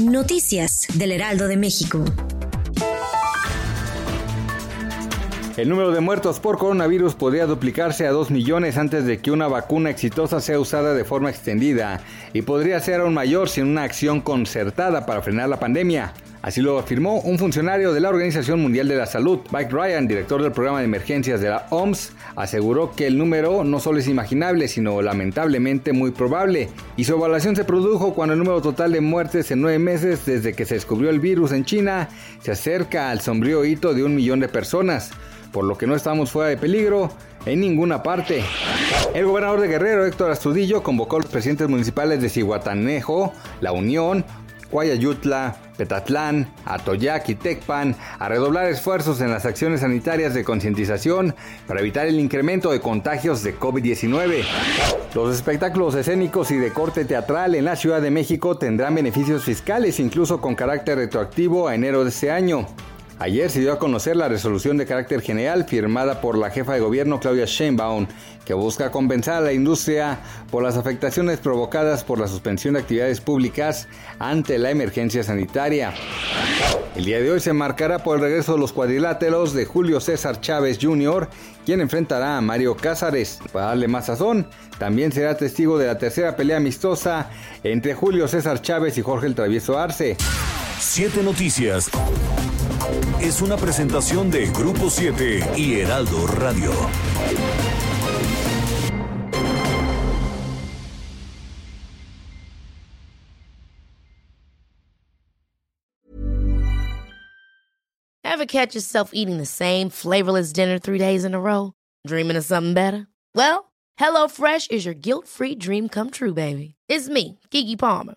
Noticias del Heraldo de México. El número de muertos por coronavirus podría duplicarse a 2 millones antes de que una vacuna exitosa sea usada de forma extendida y podría ser aún mayor sin una acción concertada para frenar la pandemia. Así lo afirmó un funcionario de la Organización Mundial de la Salud. Mike Ryan, director del programa de emergencias de la OMS, aseguró que el número no solo es imaginable, sino lamentablemente muy probable. Y su evaluación se produjo cuando el número total de muertes en nueve meses desde que se descubrió el virus en China se acerca al sombrío hito de un millón de personas por lo que no estamos fuera de peligro en ninguna parte. El gobernador de Guerrero, Héctor Astudillo, convocó a los presidentes municipales de Cihuatanejo, La Unión, Guayayutla, Petatlán, Atoyac y Tecpan a redoblar esfuerzos en las acciones sanitarias de concientización para evitar el incremento de contagios de COVID-19. Los espectáculos escénicos y de corte teatral en la Ciudad de México tendrán beneficios fiscales incluso con carácter retroactivo a enero de este año. Ayer se dio a conocer la resolución de carácter general firmada por la jefa de gobierno Claudia Sheinbaum, que busca compensar a la industria por las afectaciones provocadas por la suspensión de actividades públicas ante la emergencia sanitaria. El día de hoy se marcará por el regreso de los cuadriláteros de Julio César Chávez Jr., quien enfrentará a Mario Cázares. Para darle más sazón, también será testigo de la tercera pelea amistosa entre Julio César Chávez y Jorge el Travieso Arce. Siete Noticias es una presentación de Grupo 7 y Heraldo Radio. Ever catch yourself eating the same flavorless dinner three days in a row? Dreaming of something better? Well, HelloFresh is your guilt-free dream come true, baby. It's me, Kiki Palmer.